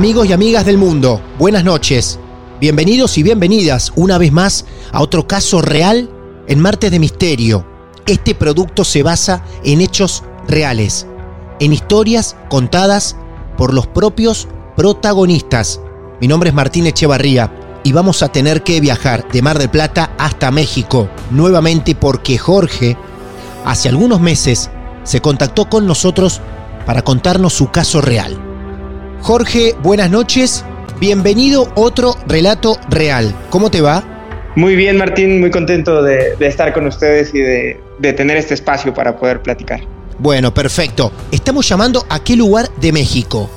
Amigos y amigas del mundo, buenas noches. Bienvenidos y bienvenidas una vez más a otro caso real en Martes de Misterio. Este producto se basa en hechos reales, en historias contadas por los propios protagonistas. Mi nombre es Martín Echevarría y vamos a tener que viajar de Mar del Plata hasta México nuevamente porque Jorge hace algunos meses se contactó con nosotros para contarnos su caso real. Jorge, buenas noches. Bienvenido a otro relato real. ¿Cómo te va? Muy bien, Martín, muy contento de, estar con ustedes y de, de, tener este espacio para poder platicar. Bueno, perfecto. Estamos llamando a qué lugar de México.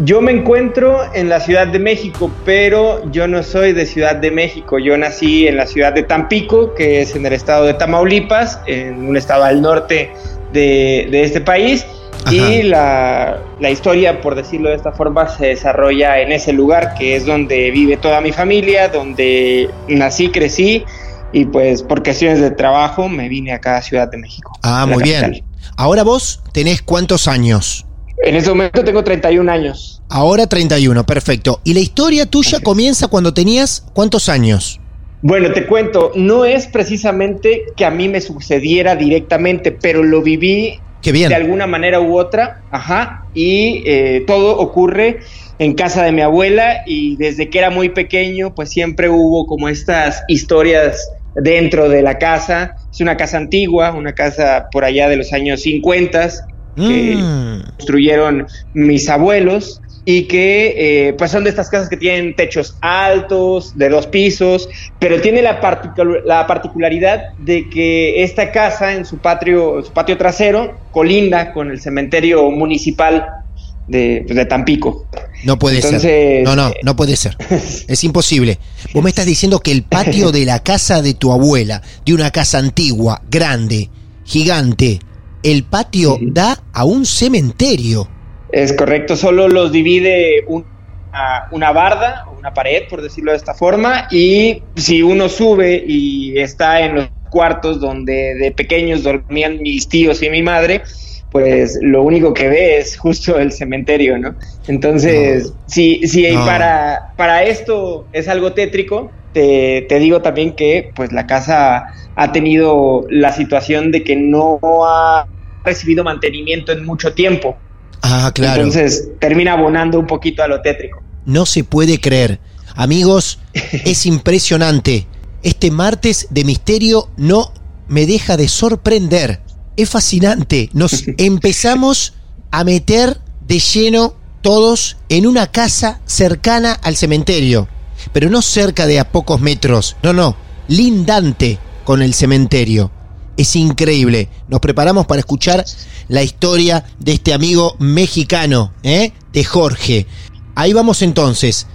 Yo me encuentro en la Ciudad de México, pero yo no soy de Ciudad de México. Yo nací en la ciudad de Tampico, que es en el estado de Tamaulipas, en un estado al norte de, de este país y la, historia, por decirlo de esta forma, se desarrolla en ese lugar que es donde vive toda mi familia, donde nací, crecí y pues por cuestiones de trabajo me vine acá a Ciudad de México. Ah, muy bien. Ahora vos tenés cuántos años? En este momento tengo 31 años. Ahora 31, perfecto. ¿Y la historia tuya comienza cuando tenías cuántos años? Bueno, te cuento, no es precisamente que a mí me sucediera directamente, pero lo viví de alguna manera u otra, ajá, y eh, todo ocurre en casa de mi abuela y desde que era muy pequeño, pues siempre hubo como estas historias dentro de la casa. Es una casa antigua, una casa por allá de los años 50 que mm. construyeron mis abuelos y que eh, pues son de estas casas que tienen techos altos, de dos pisos, pero tiene la, la particularidad de que esta casa en su patio, su patio trasero colinda con el cementerio municipal de, pues, de Tampico. No puede ser. No, no, eh, no puede ser. Es imposible. Vos me estás diciendo que el patio de la casa de tu abuela, de una casa antigua, grande, gigante, el patio da a un cementerio. Es correcto, solo los divide una, una barda o una pared, por decirlo de esta forma, y si uno sube y está en los cuartos donde de pequeños dormían mis tíos y mi madre, pues lo único que ve es justo el cementerio, ¿no? Entonces, si, si para, para esto es algo tétrico, te, te, digo también que pues la casa ha tenido la situación de que no ha recibido mantenimiento en mucho tiempo. Ah, claro. Entonces termina abonando un poquito a lo tétrico. No se puede creer. Amigos, es impresionante. Este martes de misterio no me deja de sorprender. Es fascinante. Nos empezamos a meter de lleno todos en una casa cercana al cementerio. Pero no cerca de a pocos metros. No, no. Lindante con el cementerio. Es increíble. Nos preparamos para escuchar la historia de este amigo mexicano, ¿eh? de Jorge. Ahí vamos entonces.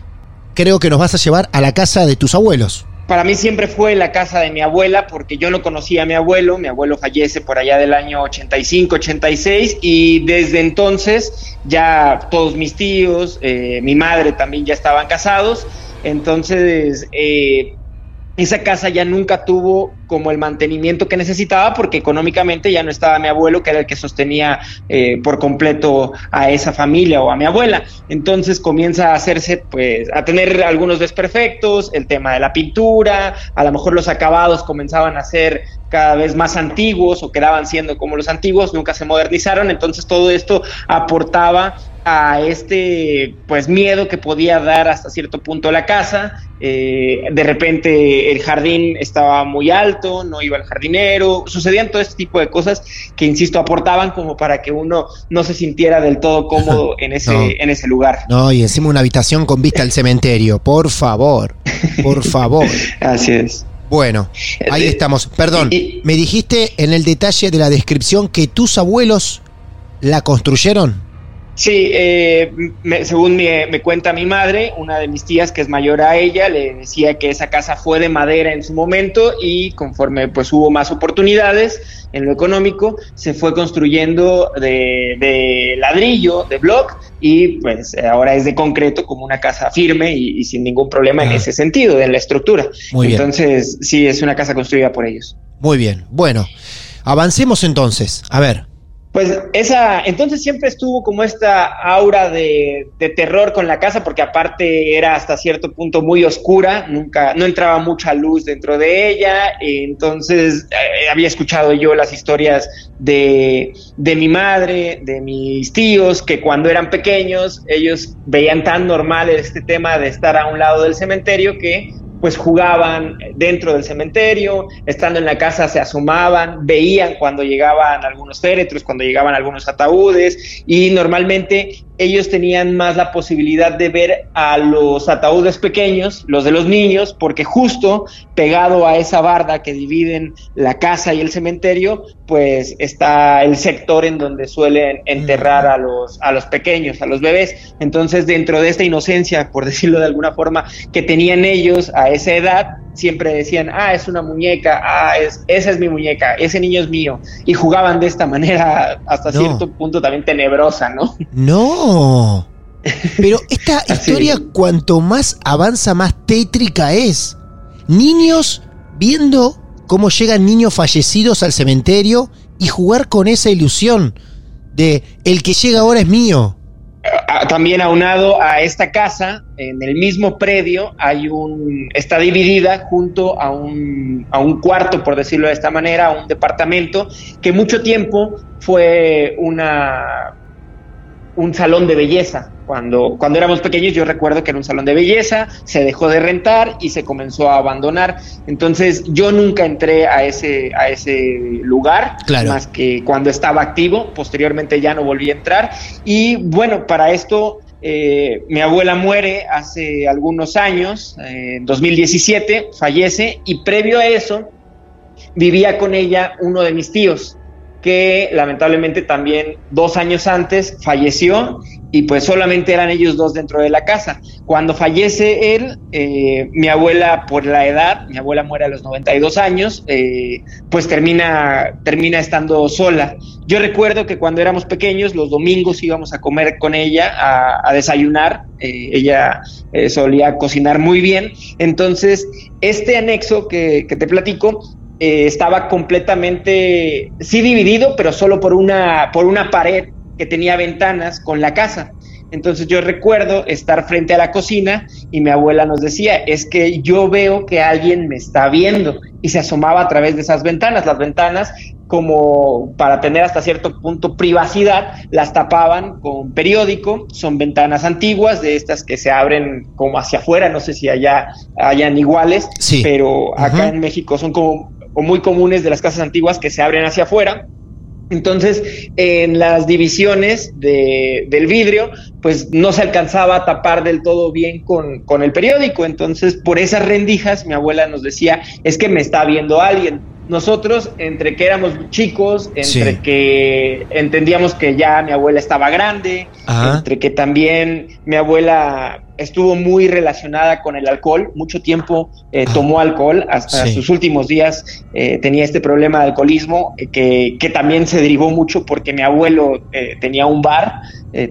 Creo que nos vas a llevar a la casa de tus abuelos. para mí siempre fue la casa de mi abuela porque yo no conocía a mi abuelo, mi abuelo fallece por allá del año 85, 86 y desde entonces ya todos mis tíos, eh, mi madre también ya estaban casados, entonces eh, esa casa ya nunca tuvo como el mantenimiento que necesitaba porque económicamente ya no estaba mi abuelo, que era el que sostenía eh, por completo a esa familia o a mi abuela. Entonces comienza a hacerse, pues, a tener algunos desperfectos, el tema de la pintura, a lo mejor los acabados comenzaban a ser cada vez más antiguos o quedaban siendo como los antiguos, nunca se modernizaron, entonces todo esto aportaba a este pues miedo que podía dar hasta cierto punto la casa. Eh, de repente el jardín estaba muy alto, no iba el jardinero, sucedían todo este tipo de cosas que, insisto, aportaban como para que uno no se sintiera del todo cómodo en ese, en ese lugar. No, y encima una habitación con vista al cementerio, por favor, por favor. Así es. Bueno, ahí eh, estamos. Perdón, me dijiste en el detalle de la descripción que tus abuelos la construyeron. Sí, eh, según me, cuenta mi madre, una de mis tías que es mayor a ella, le decía que esa casa fue de madera en su momento y conforme pues hubo más oportunidades en lo económico, se fue construyendo de, ladrillo, de block y pues ahora es de concreto como una casa firme y, sin ningún problema en ese sentido, en la estructura. Muy Entonces, sí, es una casa construida por ellos. Muy bien, bueno, avancemos entonces. A ver, pues esa, entonces siempre estuvo como esta aura de, terror con la casa, porque aparte era hasta cierto punto muy oscura, nunca, no entraba mucha luz dentro de ella, entonces eh, había escuchado yo las historias de, de mi madre, de mis tíos, que cuando eran pequeños ellos veían tan normal este tema de estar a un lado del cementerio que pues jugaban dentro del cementerio, estando en la casa se asomaban, veían cuando llegaban algunos féretros, cuando llegaban algunos ataúdes y normalmente ellos tenían más la posibilidad de ver a los ataúdes pequeños, los de los niños, porque justo pegado a esa barda que dividen la casa y el cementerio, pues está el sector en donde suelen enterrar a los, a los pequeños, a los bebés. Entonces, dentro de esta inocencia, por decirlo de alguna forma, que tenían ellos a esa edad, siempre decían, ah, es una muñeca, ah, es, esa es mi muñeca, ese niño es mío. Y jugaban de esta manera hasta cierto punto también tenebrosa, ¿no? No. Pero esta historia, cuanto más avanza, más tétrica es. Niños viendo cómo llegan niños fallecidos al cementerio y jugar con esa ilusión de el que llega ahora es mío también aunado a esta casa, en el mismo predio, hay un, está dividida junto a un, a un cuarto, por decirlo de esta manera, a un departamento que mucho tiempo fue una, un salón de belleza. Cuando, cuando éramos pequeños yo recuerdo que era un salón de belleza, se dejó de rentar y se comenzó a abandonar. Entonces yo nunca entré a ese, a ese lugar, más que cuando estaba activo, posteriormente ya no volví a entrar. Y bueno, para esto eh, mi abuela muere hace algunos años, en 2017, fallece y previo a eso vivía con ella uno de mis tíos que lamentablemente también dos años antes falleció y pues solamente eran ellos dos dentro de la casa. Cuando fallece él, eh, mi abuela por la edad, mi abuela muere a los 92 años, eh, pues termina, termina estando sola. Yo recuerdo que cuando éramos pequeños, los domingos íbamos a comer con ella, a, desayunar, eh, ella solía cocinar muy bien, entonces este anexo que, que te platico, eh, estaba completamente, sí dividido, pero solo por una, por una pared que tenía ventanas con la casa. Entonces yo recuerdo estar frente a la cocina y mi abuela nos decía, es que yo veo que alguien me está viendo y se asomaba a través de esas ventanas. Las ventanas, como para tener hasta cierto punto privacidad, las tapaban con periódico. Son ventanas antiguas, de estas que se abren como hacia afuera, no sé si allá hayan iguales, pero acá en México son como o muy comunes de las casas antiguas que se abren hacia afuera. Entonces, en las divisiones de, del vidrio, pues no se alcanzaba a tapar del todo bien con, con, el periódico. Entonces, por esas rendijas, mi abuela nos decía, es que me está viendo alguien. Nosotros, entre que éramos chicos, entre que entendíamos que ya mi abuela estaba grande, entre que también mi abuela estuvo muy relacionada con el alcohol, mucho tiempo eh, tomó alcohol, hasta sus últimos días eh, tenía este problema de alcoholismo eh, que, que, también se derivó mucho porque mi abuelo tenía un bar,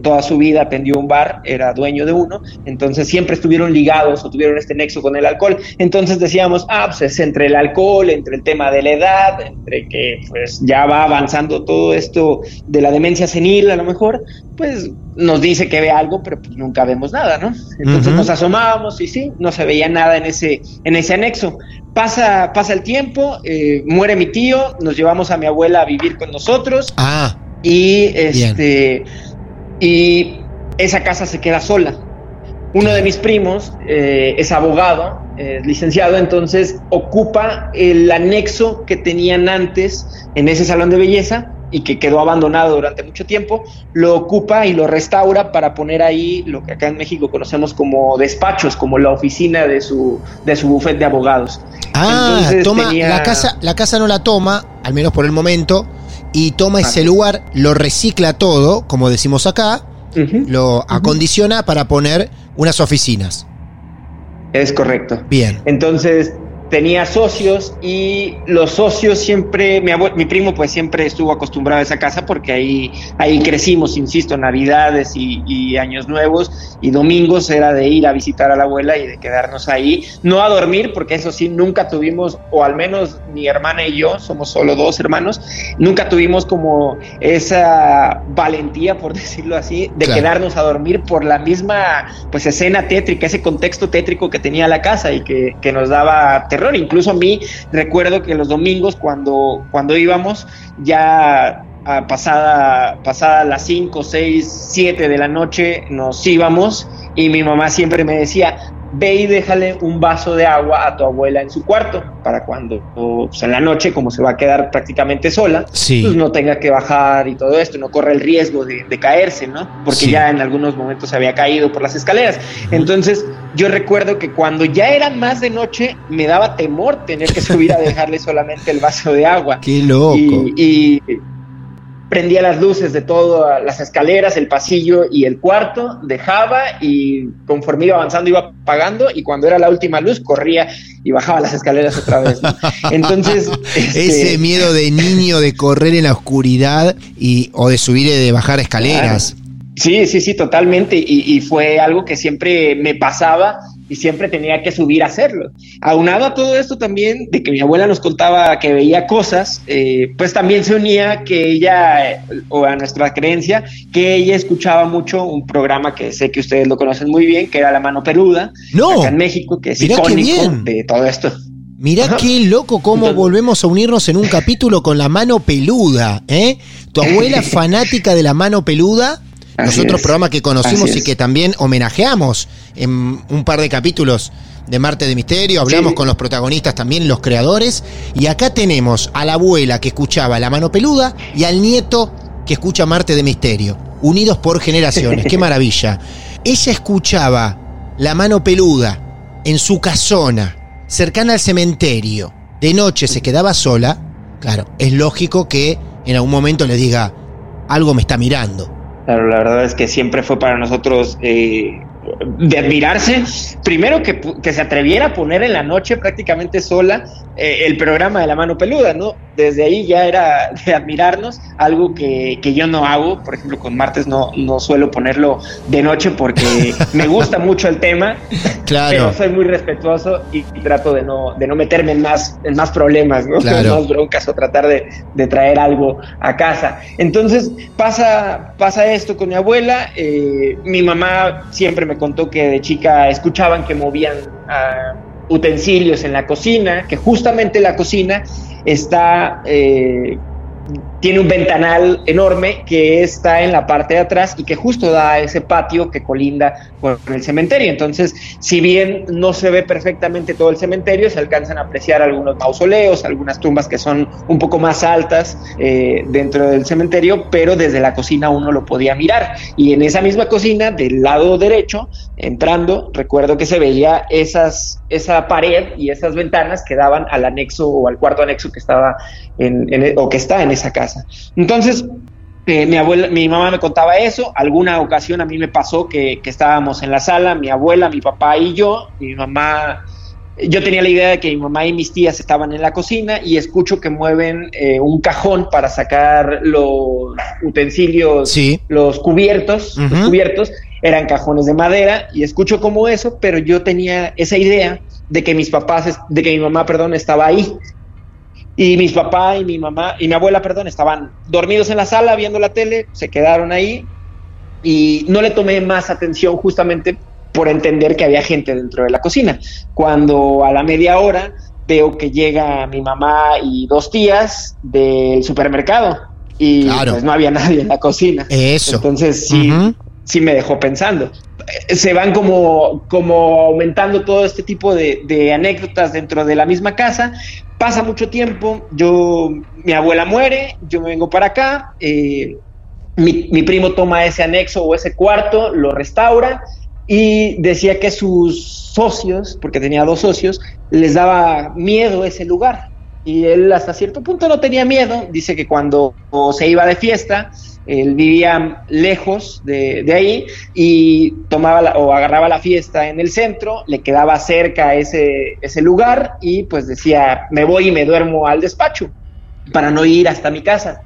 toda su vida atendió un bar, era dueño de uno, entonces siempre estuvieron ligados o tuvieron este nexo con el alcohol, entonces decíamos, ah, pues es entre el alcohol, entre el tema de la edad, entre que pues ya va avanzando todo esto de la demencia senil a lo mejor, pues nos dice que ve algo, pero pues nunca vemos nada, ¿no? Entonces nos asomábamos y sí, no se veía nada en ese, en ese anexo. Pasa, pasa el tiempo, eh, muere mi tío, nos llevamos a mi abuela a vivir con nosotros. Ah. Y este. Y esa casa se queda sola. Uno de mis primos eh, es abogado, es licenciado, entonces ocupa el anexo que tenían antes en ese salón de belleza y que quedó abandonado durante mucho tiempo, lo ocupa y lo restaura para poner ahí lo que acá en México conocemos como despachos, como la oficina de su, de su bufete de abogados. Ah, toma, la, casa, la casa no la toma, al menos por el momento, y toma ese lugar, lo recicla todo, como decimos acá, lo acondiciona para poner unas oficinas. Es correcto. Bien. Entonces, tenía socios y los socios siempre, mi, mi primo pues siempre estuvo acostumbrado a esa casa porque ahí, ahí crecimos, insisto, navidades y, y, años nuevos y domingos era de ir a visitar a la abuela y de quedarnos ahí, no a dormir porque eso sí, nunca tuvimos, o al menos mi hermana y yo, somos solo dos hermanos, nunca tuvimos como esa valentía, por decirlo así, de quedarnos a dormir por la misma pues escena tétrica, ese contexto tétrico que tenía la casa y que, que nos daba Incluso a mí recuerdo que los domingos cuando, cuando íbamos ya a pasada, pasada las 5, 6, 7 de la noche nos íbamos y mi mamá siempre me decía, ve y déjale un vaso de agua a tu abuela en su cuarto para cuando pues, en la noche, como se va a quedar prácticamente sola, pues no tenga que bajar y todo esto, no corre el riesgo de, caerse, ¿no? Porque ya en algunos momentos se había caído por las escaleras. Entonces, yo recuerdo que cuando ya era más de noche, me daba temor tener que subir a dejarle solamente el vaso de agua. ¡Qué loco! y prendía las luces de todas las escaleras, el pasillo y el cuarto, dejaba y conforme iba avanzando iba apagando y cuando era la última luz corría y bajaba las escaleras otra vez. Entonces... Este, Ese miedo de niño de correr en la oscuridad y, o de subir y de bajar escaleras. Sí, sí, sí, totalmente. Y, y, fue algo que siempre me pasaba y siempre tenía que subir a hacerlo. Aunado a todo esto también, de que mi abuela nos contaba que veía cosas, eh, pues también se unía que ella, o a nuestra creencia, que ella escuchaba mucho un programa que sé que ustedes lo conocen muy bien, que era La Mano Peluda, no, acá en México, que es icónico de todo esto. Mirá qué loco cómo volvemos a unirnos en un capítulo con la mano peluda, ¿eh? Tu abuela fanática de la mano peluda nosotros programa que conocimos y que también homenajeamos en un par de capítulos de Marte de Misterio, hablamos con los protagonistas también, los creadores, y acá tenemos a la abuela que escuchaba La Mano Peluda y al nieto que escucha Marte de Misterio, unidos por generaciones, qué maravilla. Ella escuchaba La Mano Peluda en su casona, cercana al cementerio, de noche se quedaba sola, claro, es lógico que en algún momento le diga, algo me está mirando. Claro, la verdad es que siempre fue para nosotros eh, de admirarse. Primero que, que, se atreviera a poner en la noche prácticamente sola eh, el programa de la mano peluda, ¿no? Desde ahí ya era de admirarnos, algo que, que, yo no hago, por ejemplo con martes no, no suelo ponerlo de noche porque me gusta mucho el tema, claro. pero soy muy respetuoso y, trato de no, de no meterme en más, en más problemas, ¿no? Claro. En más broncas o tratar de, de, traer algo a casa. Entonces pasa, pasa esto con mi abuela, eh, mi mamá siempre me contó que de chica escuchaban que movían utensilios en la cocina, que justamente la cocina está eh, tiene un ventanal enorme que está en la parte de atrás y que justo da a ese patio que colinda con el cementerio. Entonces, si bien no se ve perfectamente todo el cementerio, se alcanzan a apreciar algunos mausoleos, algunas tumbas que son un poco más altas eh, dentro del cementerio, pero desde la cocina uno lo podía mirar. Y en esa misma cocina, del lado derecho, entrando, recuerdo que se veía esas, esa pared y esas ventanas que daban al anexo o al cuarto anexo que estaba en, o que está en esa casa. Entonces, eh, mi abuela, mi mamá me contaba eso. Alguna ocasión a mí me pasó que, que estábamos en la sala, mi abuela, mi papá y yo. Mi mamá yo tenía la idea de que mi mamá y mis tías estaban en la cocina y escucho que mueven eh, un cajón para sacar los utensilios, los cubiertos, los cubiertos eran cajones de madera y escucho como eso, pero yo tenía esa idea de que mis papás, de que mi mamá, perdón, estaba ahí. Y mis papás y mi mamá y mi abuela, perdón, estaban dormidos en la sala viendo la tele, se quedaron ahí y no le tomé más atención justamente por entender que había gente dentro de la cocina. Cuando a la media hora veo que llega mi mamá y dos tías del supermercado y pues no había nadie en la cocina. Eso. Entonces sí, sí me dejó pensando. Se van como, como aumentando todo este tipo de, anécdotas dentro de la misma casa. Pasa mucho tiempo, yo, mi abuela muere, yo me vengo para acá, eh, mi, mi, primo toma ese anexo o ese cuarto, lo restaura y decía que sus socios, porque tenía dos socios, les daba miedo ese lugar. Y él hasta cierto punto no tenía miedo. Dice que cuando se iba de fiesta, él vivía lejos de, ahí y tomaba o agarraba la fiesta en el centro, le quedaba cerca ese, ese lugar y pues decía, me voy y me duermo al despacho para no ir hasta mi casa.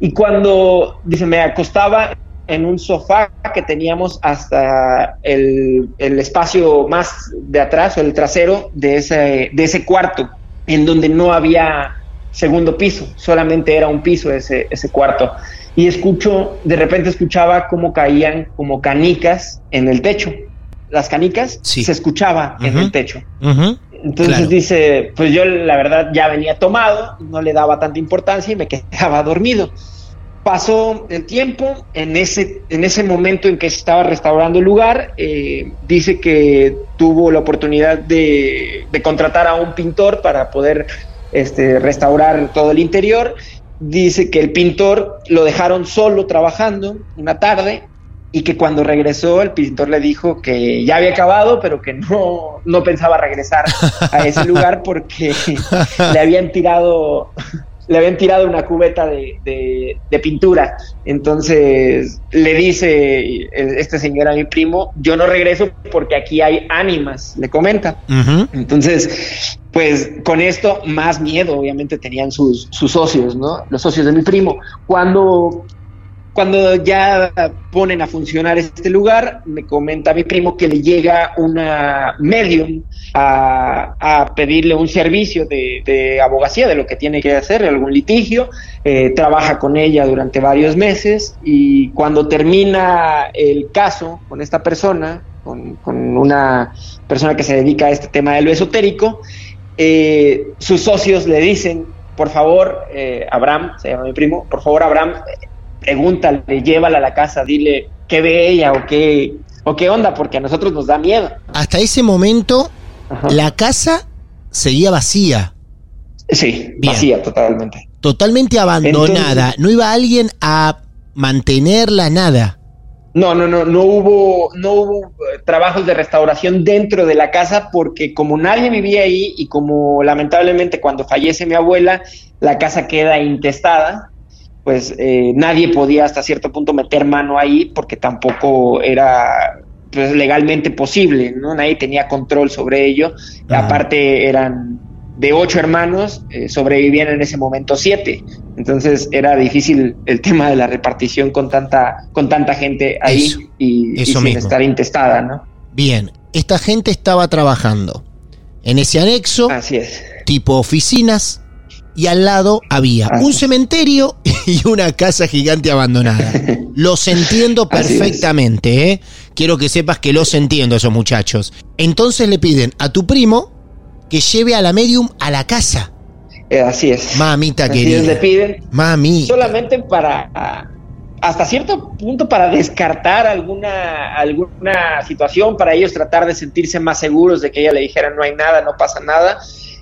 Y cuando, dice, me acostaba en un sofá que teníamos hasta el, espacio más de atrás o el trasero de ese, de ese cuarto, en donde no había segundo piso, solamente era un piso ese, ese cuarto. Y escucho, de repente escuchaba cómo caían como canicas en el techo. Las canicas se escuchaba en el techo. Entonces dice, pues yo la verdad ya venía tomado, no le daba tanta importancia y me quedaba dormido pasó el tiempo, en ese, en ese momento en que se estaba restaurando el lugar, eh, dice que tuvo la oportunidad de, contratar a un pintor para poder este, restaurar todo el interior. Dice que el pintor lo dejaron solo trabajando una tarde y que cuando regresó el pintor le dijo que ya había acabado, pero que no, no pensaba regresar a ese lugar porque le habían tirado le habían tirado una cubeta de, pintura. Entonces le dice este señor a mi primo, yo no regreso porque aquí hay ánimas, le comenta. Entonces, pues con esto más miedo obviamente tenían sus, sus socios, ¿no? Los socios de mi primo. Cuando cuando ya ponen a funcionar este lugar, me comenta mi primo que le llega una medium a, pedirle un servicio de, abogacía, de lo que tiene que hacer, algún litigio, eh, trabaja con ella durante varios meses y cuando termina el caso con esta persona, con, una persona que se dedica a este tema de lo esotérico, eh, sus socios le dicen, por favor, eh, Abraham, se llama mi primo, por favor, Abraham, pregúntale, llévala a la casa, dile qué ve ella o qué, o qué onda, porque a nosotros nos da miedo. Hasta ese momento, la casa seguía vacía. Sí, vacía totalmente. Totalmente abandonada. no iba alguien a mantenerla, nada. No, no, no, no hubo, no hubo eh, trabajos de restauración dentro de la casa porque como nadie vivía ahí y como lamentablemente cuando fallece mi abuela, la casa queda intestada, pues eh, nadie podía hasta cierto punto meter mano ahí porque tampoco era pues, legalmente posible, ¿no? Nadie tenía control sobre ello. Aparte eran de ocho hermanos, eh, sobrevivían en ese momento siete. Entonces era difícil el tema de la repartición con tanta, con tanta gente ahí y, sin estar intestada, ¿no? Bien, esta gente estaba trabajando en ese anexo, Así es. tipo oficinas, y al lado había un cementerio y una casa gigante abandonada. Los entiendo perfectamente, ¿eh? Quiero que sepas que los entiendo esos muchachos. Entonces le piden a tu primo que lleve a la medium a la casa. Eh, así es. Mamita así querida. le piden. Mami. Solamente para hasta cierto punto para descartar alguna, alguna situación, para ellos tratar de sentirse más seguros de que ella le dijera no hay nada, no pasa nada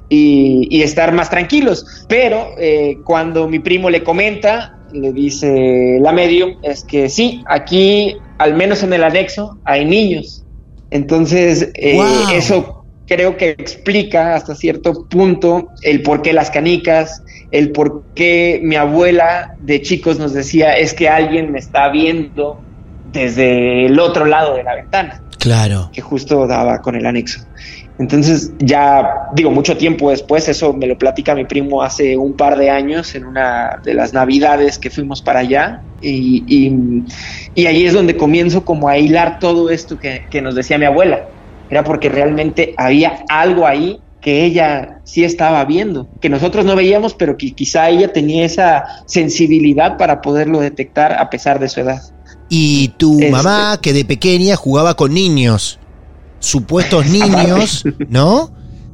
y, estar más tranquilos. Pero eh, cuando mi primo le comenta, le dice la medium, es que sí, aquí, al menos en el anexo, hay niños. Entonces, eh, eso creo que explica hasta cierto punto el por qué las canicas, el por qué mi abuela de chicos nos decía es que alguien me está viendo desde el otro lado de la ventana. Claro. Que justo daba con el anexo. Entonces ya digo, mucho tiempo después, eso me lo platica mi primo hace un par de años en una de las navidades que fuimos para allá y, y, ahí es donde comienzo como a hilar todo esto que, que nos decía mi abuela. Era porque realmente había algo ahí que ella sí estaba viendo, que nosotros no veíamos, pero que quizá ella tenía esa sensibilidad para poderlo detectar a pesar de su edad. Y tu este mamá, que de pequeña jugaba con niños, supuestos niños, ¿no?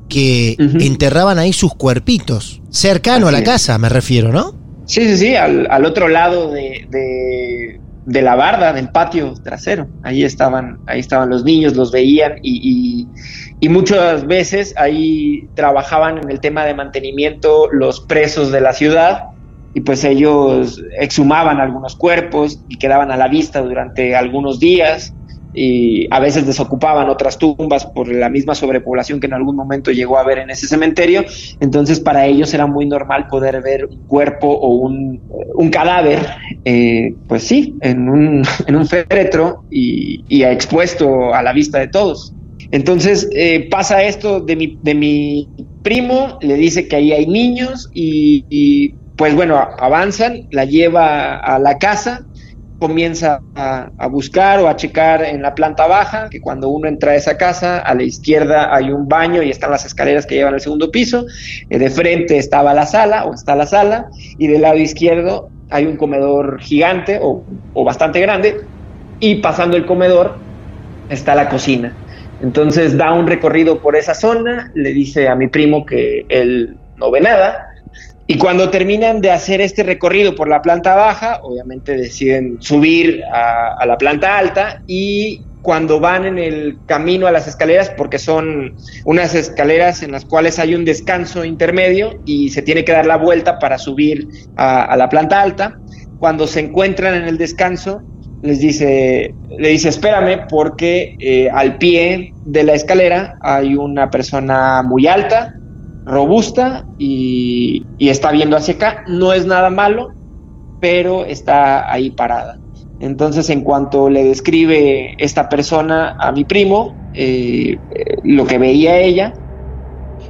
Que enterraban ahí sus cuerpitos, cercano a la casa, me refiero, ¿no? Sí, sí, sí, al, otro lado de, de, la barda, del patio trasero. Ahí estaban, ahí estaban los niños, los veían y, y, muchas veces ahí trabajaban en el tema de mantenimiento los presos de la ciudad y pues ellos exhumaban algunos cuerpos y quedaban a la vista durante algunos días y a veces desocupaban otras tumbas por la misma sobrepoblación que en algún momento llegó a haber en ese cementerio. Entonces para ellos era muy normal poder ver un cuerpo o un, cadáver, eh, pues sí, en un, en un féretro y, y, expuesto a la vista de todos. Entonces eh, pasa esto de mi, de mi primo, le dice que ahí hay niños y pues bueno, avanzan, la lleva a la casa comienza a, buscar o a checar en la planta baja, que cuando uno entra a esa casa, a la izquierda hay un baño y están las escaleras que llevan al segundo piso, eh, de frente estaba la sala o está la sala, y del lado izquierdo hay un comedor gigante o, o bastante grande, y pasando el comedor está la cocina. Entonces da un recorrido por esa zona, le dice a mi primo que él no ve nada, y cuando terminan de hacer este recorrido por la planta baja, obviamente deciden subir a, la planta alta y cuando van en el camino a las escaleras, porque son unas escaleras en las cuales hay un descanso intermedio y se tiene que dar la vuelta para subir a, la planta alta, cuando se encuentran en el descanso, les dice, le dice, espérame porque eh, al pie de la escalera hay una persona muy alta, robusta y, está viendo hacia acá. No es nada malo, pero está ahí parada. Entonces, en cuanto le describe esta persona a mi primo, eh, lo que veía ella,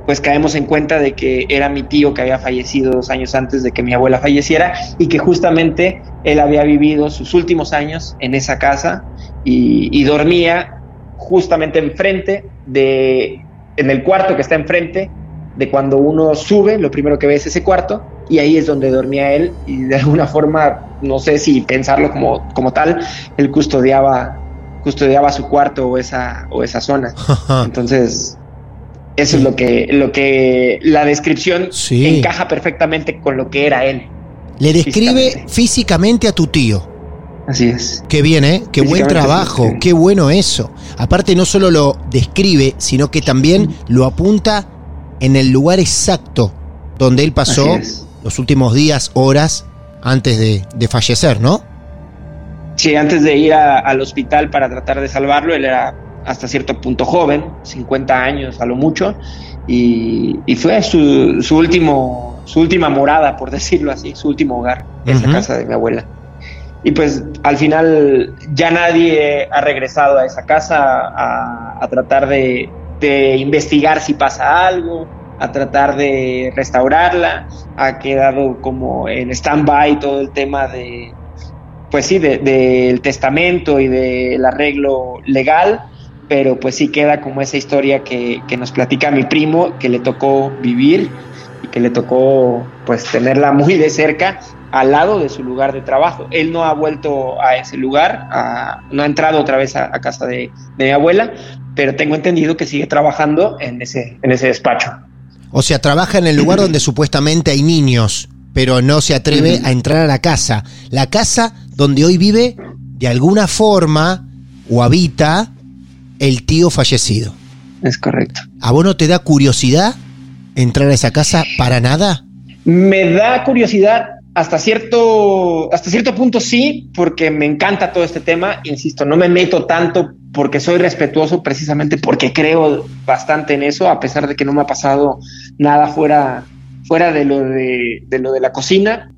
pues caemos en cuenta de que era mi tío que había fallecido dos años antes de que mi abuela falleciera y que justamente él había vivido sus últimos años en esa casa y, y dormía justamente enfrente de, en el cuarto que está enfrente de cuando uno sube, lo primero que ve es ese cuarto, y ahí es donde dormía él, y de alguna forma, no sé si pensarlo como, como tal, él custodiaba, custodiaba su cuarto o esa, o esa zona. Entonces, eso es lo que, lo que la descripción encaja perfectamente con lo que era él. Le describe físicamente, a tu tío. Así es. Qué bien, ¿eh? Qué buen trabajo, qué bueno eso. Aparte no solo lo describe, sino que también lo apunta en el lugar exacto donde él pasó los últimos días, horas antes de, fallecer, ¿no? Sí, antes de ir al hospital para tratar de salvarlo, él era hasta cierto punto joven, 50 años a lo mucho, y, fue su, su, último, su última morada, por decirlo así, su último hogar, esa casa de mi abuela. Y pues al final ya nadie ha regresado a esa casa a tratar de, de investigar si pasa algo, a tratar de restaurarla, ha quedado como en stand-by todo el tema de, pues sí, del testamento y del arreglo legal, pero pues sí queda como esa historia que, que nos platica mi primo, que le tocó vivir y que le tocó pues tenerla muy de cerca al lado de su lugar de trabajo. Él no ha vuelto a ese lugar, no ha entrado otra vez a, casa de, mi abuela, pero tengo entendido que sigue trabajando en ese, en ese despacho. O sea, trabaja en el lugar donde supuestamente hay niños, pero no se atreve a entrar a la casa. La casa donde hoy vive, de alguna forma, o habita el tío fallecido. Es correcto. ¿A vos no te da curiosidad entrar a esa casa para nada? Me da curiosidad hasta cierto, hasta cierto punto sí, porque me encanta todo este tema. Insisto, no me meto tanto porque soy respetuoso precisamente porque creo bastante en eso, a pesar de que no me ha pasado nada fuera, fuera de, lo de, lo de la cocina.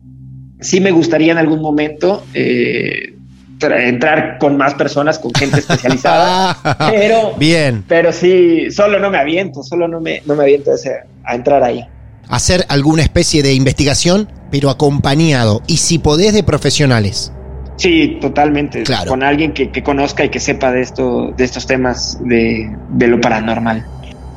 Sí me gustaría en algún momento eh, entrar con más personas, con gente especializada, pero, Bien. pero sí, solo no me aviento, solo no me, no me aviento a entrar ahí. Hacer alguna especie de investigación, pero acompañado, y si podés, de profesionales. Sí, totalmente. Con alguien que, conozca y que sepa de, esto, de estos temas de, de lo paranormal.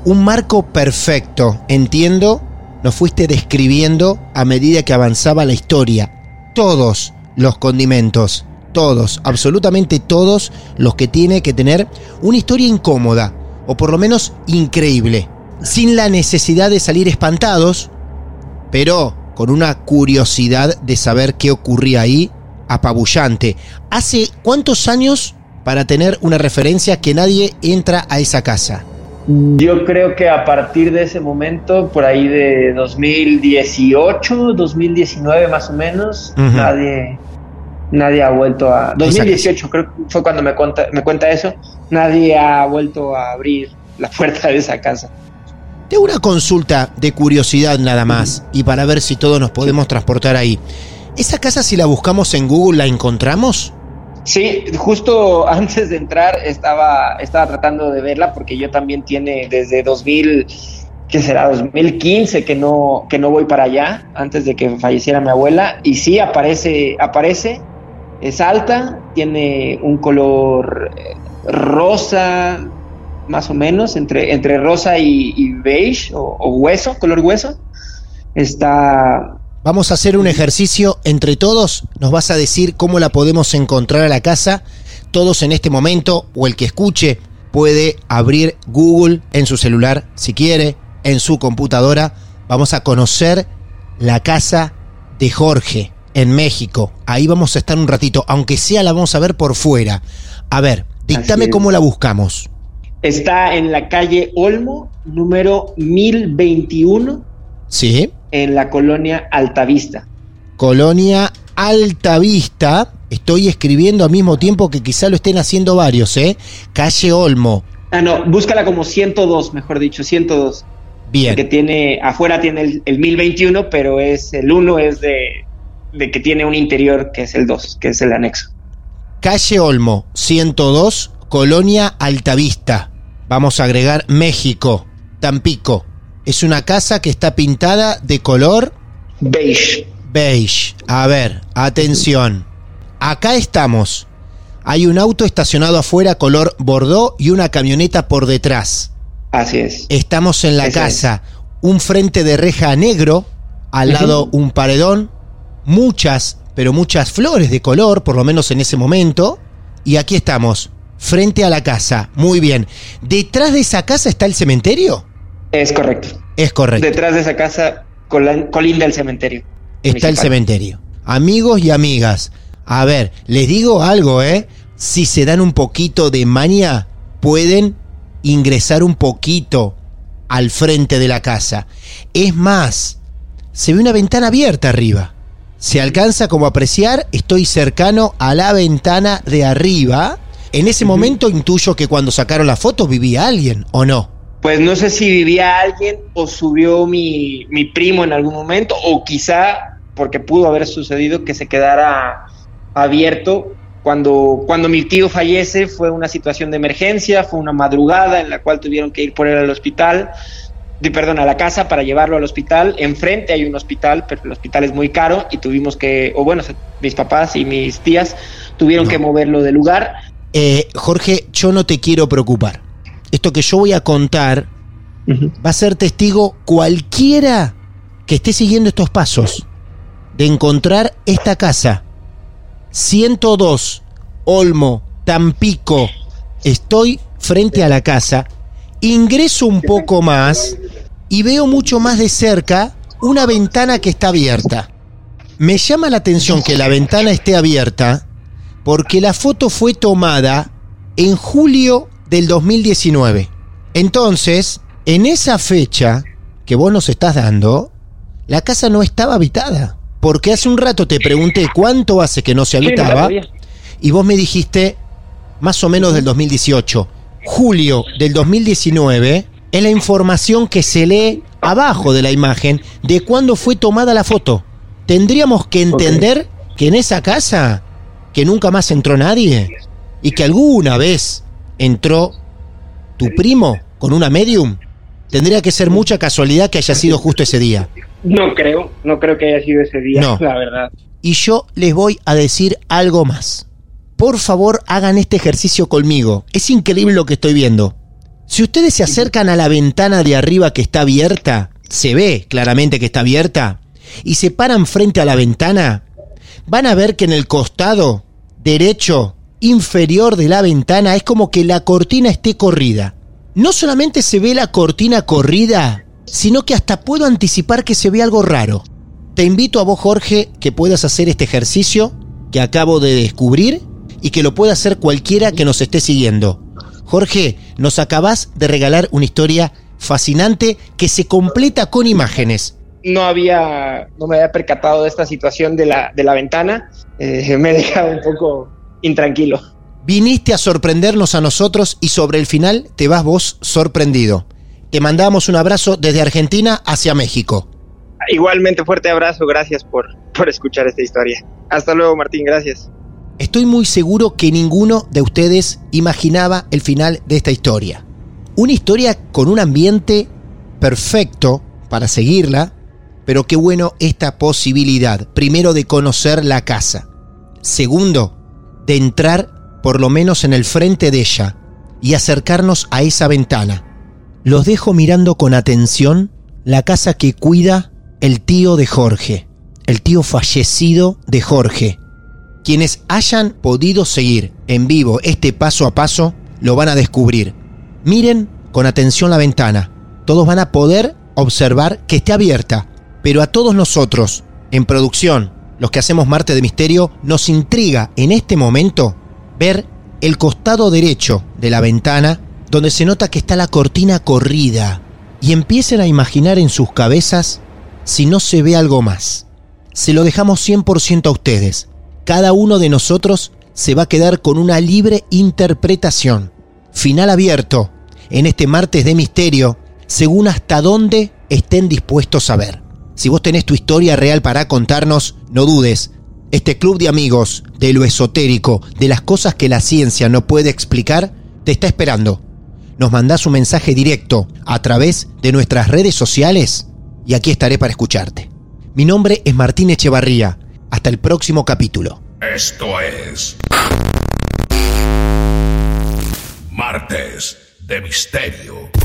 Un marco perfecto, entiendo, nos fuiste describiendo a medida que avanzaba la historia. Todos los condimentos, todos, absolutamente todos los que tiene que tener una historia incómoda, o por lo menos increíble, sin la necesidad de salir espantados, pero con una curiosidad de saber qué ocurría ahí apabullante. ¿Hace cuántos años para tener una referencia que nadie entra a esa casa? Yo creo que a partir de ese momento, por ahí de 2018, 2019 más o menos, nadie, nadie ha vuelto a... 2018 creo que fue cuando me cuenta, me cuenta eso, nadie ha vuelto a abrir la puerta de esa casa. Una consulta de curiosidad nada más y para ver si todos nos podemos transportar ahí. ¿Esa casa si la buscamos en Google la encontramos? Sí, justo antes de entrar estaba, estaba tratando de verla porque yo también tiene desde 2000, ¿qué será? 2015 que no, que no voy para allá, antes de que falleciera mi abuela. Y sí, aparece, aparece, es alta, tiene un color eh, rosa, más o menos, entre, entre rosa y, beige o, o, hueso, color hueso. Está Vamos a hacer un ejercicio entre todos. Nos vas a decir cómo la podemos encontrar a la casa. Todos en este momento, o el que escuche, puede abrir Google en su celular, si quiere, en su computadora. Vamos a conocer la casa de Jorge en México. Ahí vamos a estar un ratito, aunque sea la vamos a ver por fuera. A ver, dictame cómo la buscamos. Está en la calle Olmo, número 1021. Sí en la colonia Altavista. Colonia Altavista. Estoy escribiendo al mismo tiempo que quizá lo estén haciendo varios, ¿eh? Calle Olmo. Ah, no, búscala como 102, mejor dicho, 102. Bien. Que tiene, afuera tiene el, 1021, pero es el 1 es de, de que tiene un interior que es el 2, que es el anexo. Calle Olmo, 102, Colonia Altavista. Vamos a agregar México, Tampico. Es una casa que está pintada de color beige. Beige. A ver, atención. Acá estamos. Hay un auto estacionado afuera color bordeaux y una camioneta por detrás. Así es. Estamos en la casa. Un frente de reja negro, al lado un paredón, muchas, pero muchas flores de color, por lo menos en ese momento. Y aquí estamos, frente a la casa. Muy bien. ¿Detrás de esa casa está el cementerio? Es correcto. Es correcto. Detrás de esa casa colinda el cementerio. Está el cementerio. Amigos y amigas, a ver, les digo algo, ¿eh? Si se dan un poquito de maña, pueden ingresar un poquito al frente de la casa. Es más, se ve una ventana abierta arriba. Se alcanza como apreciar, estoy cercano a la ventana de arriba. En ese momento intuyo que cuando sacaron las fotos vivía alguien, ¿o no? pues no sé si vivía alguien o subió mi, primo en algún momento o quizá porque pudo haber sucedido que se quedara abierto cuando, cuando mi tío fallece fue una situación de emergencia, fue una madrugada en la cual tuvieron que ir por él al hospital, de, perdón, a la casa para llevarlo al hospital. Enfrente hay un hospital, pero el hospital es muy caro y tuvimos que, o bueno, mis papás y mis tías tuvieron que moverlo del lugar. Eh, Jorge, yo no te quiero preocupar esto que yo voy a contar va a ser testigo cualquiera que esté siguiendo estos pasos de encontrar esta casa. 102, Olmo, Tampico. Estoy frente a la casa, ingreso un poco más y veo mucho más de cerca una ventana que está abierta. Me llama la atención que la ventana esté abierta porque la foto fue tomada en julio del 2019. Entonces, en esa fecha que vos nos estás dando, la casa no estaba habitada. Porque hace un rato te pregunté cuánto hace que no se habitaba y vos me dijiste más o menos del 2018. Julio del 2019 es la información que se lee abajo de la imagen de cuándo fue tomada la foto. Tendríamos que entender que en esa casa, que nunca más entró nadie, y que alguna vez entró tu primo con una medium, tendría que ser mucha casualidad que haya sido justo ese día. No creo, no creo que haya sido ese día, la verdad. Y yo les voy a decir algo más. Por favor, hagan este ejercicio conmigo. Es increíble lo que estoy viendo. Si ustedes se acercan a la ventana de arriba que está abierta, se ve claramente que está abierta, y se paran frente a la ventana, van a ver que en el costado derecho inferior de la ventana es como que la cortina esté corrida. No solamente se ve la cortina corrida, sino que hasta puedo anticipar que se ve algo raro. Te invito a vos, Jorge, que puedas hacer este ejercicio que acabo de descubrir y que lo pueda hacer cualquiera que nos esté siguiendo. Jorge, nos acabas de regalar una historia fascinante que se completa con imágenes. No había, no me había percatado de esta situación de la, de la ventana. Eh, me he dejado un poco intranquilo. Viniste a sorprendernos a nosotros y sobre el final te vas vos sorprendido. Te mandamos un abrazo desde Argentina hacia México. Igualmente fuerte abrazo, gracias por, por escuchar esta historia. Hasta luego Martín, gracias. Estoy muy seguro que ninguno de ustedes imaginaba el final de esta historia. Una historia con un ambiente perfecto para seguirla, pero qué bueno esta posibilidad, primero de conocer la casa, segundo, de entrar por lo menos en el frente de ella y acercarnos a esa ventana. Los dejo mirando con atención la casa que cuida el tío de Jorge, el tío fallecido de Jorge, quienes hayan podido seguir en vivo este paso a paso lo van a descubrir. Miren con atención la ventana. Todos van a poder observar que esté abierta. Pero a todos nosotros, en producción, los que hacemos Marte de Misterio, nos intriga en este momento ver el costado derecho de la ventana donde se nota que está la cortina corrida. Y empiecen a imaginar en sus cabezas si no se ve algo más. Se lo dejamos 100% a ustedes cada uno de nosotros se va a quedar con una libre interpretación. Final abierto en este martes de misterio, según hasta dónde estén dispuestos a ver. Si vos tenés tu historia real para contarnos, no dudes. Este club de amigos de lo esotérico, de las cosas que la ciencia no puede explicar, te está esperando. Nos mandás un mensaje directo a través de nuestras redes sociales y aquí estaré para escucharte. Mi nombre es Martín Echevarría hasta el próximo capítulo. Esto es. Martes de Misterio.